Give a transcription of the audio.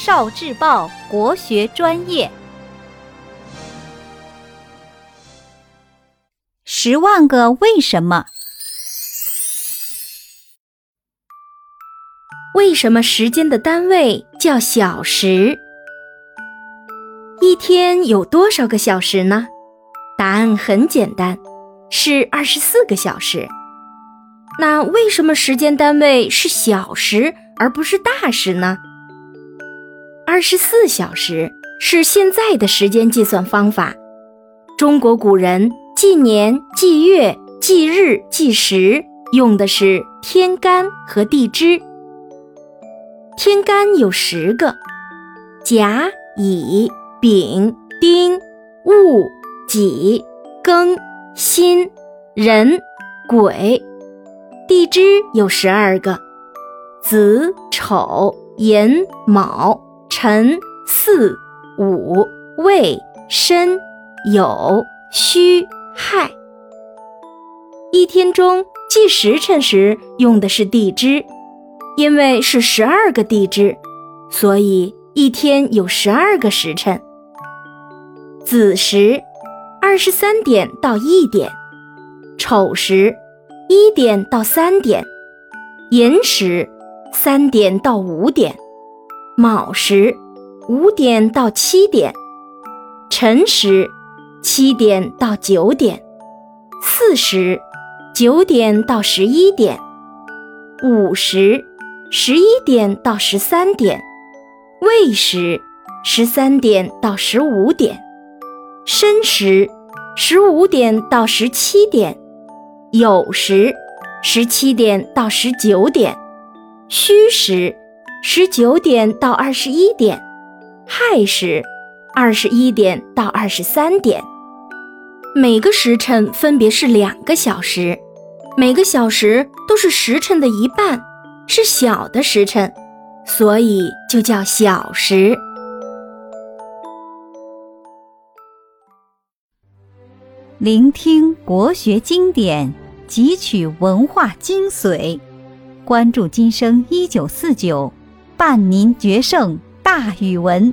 少智报国学专业，十万个为什么？为什么时间的单位叫小时？一天有多少个小时呢？答案很简单，是二十四个小时。那为什么时间单位是小时而不是大时呢？二十四小时是现在的时间计算方法。中国古人计年、计月、计日、计时用的是天干和地支。天干有十个：甲、乙、丙、丁、戊、己、庚、辛、壬、癸；地支有十二个：子、丑、寅、卯。辰、巳、午、未、申、酉、戌、亥。一天中计时辰时用的是地支，因为是十二个地支，所以一天有十二个时辰。子时，二十三点到一点；丑时，一点到三点；寅时，三点到五点。卯时，五点到七点；辰时，七点到九点；巳时，九点到十一点；午时，十一点到十三点；未时，十三点到十五点；申时，十五点到十七点；酉时，十七点到十九点；戌时。十九点到二十一点，亥时，二十一点到二十三点，每个时辰分别是两个小时，每个小时都是时辰的一半，是小的时辰，所以就叫小时。聆听国学经典，汲取文化精髓，关注今生一九四九。伴您决胜大语文。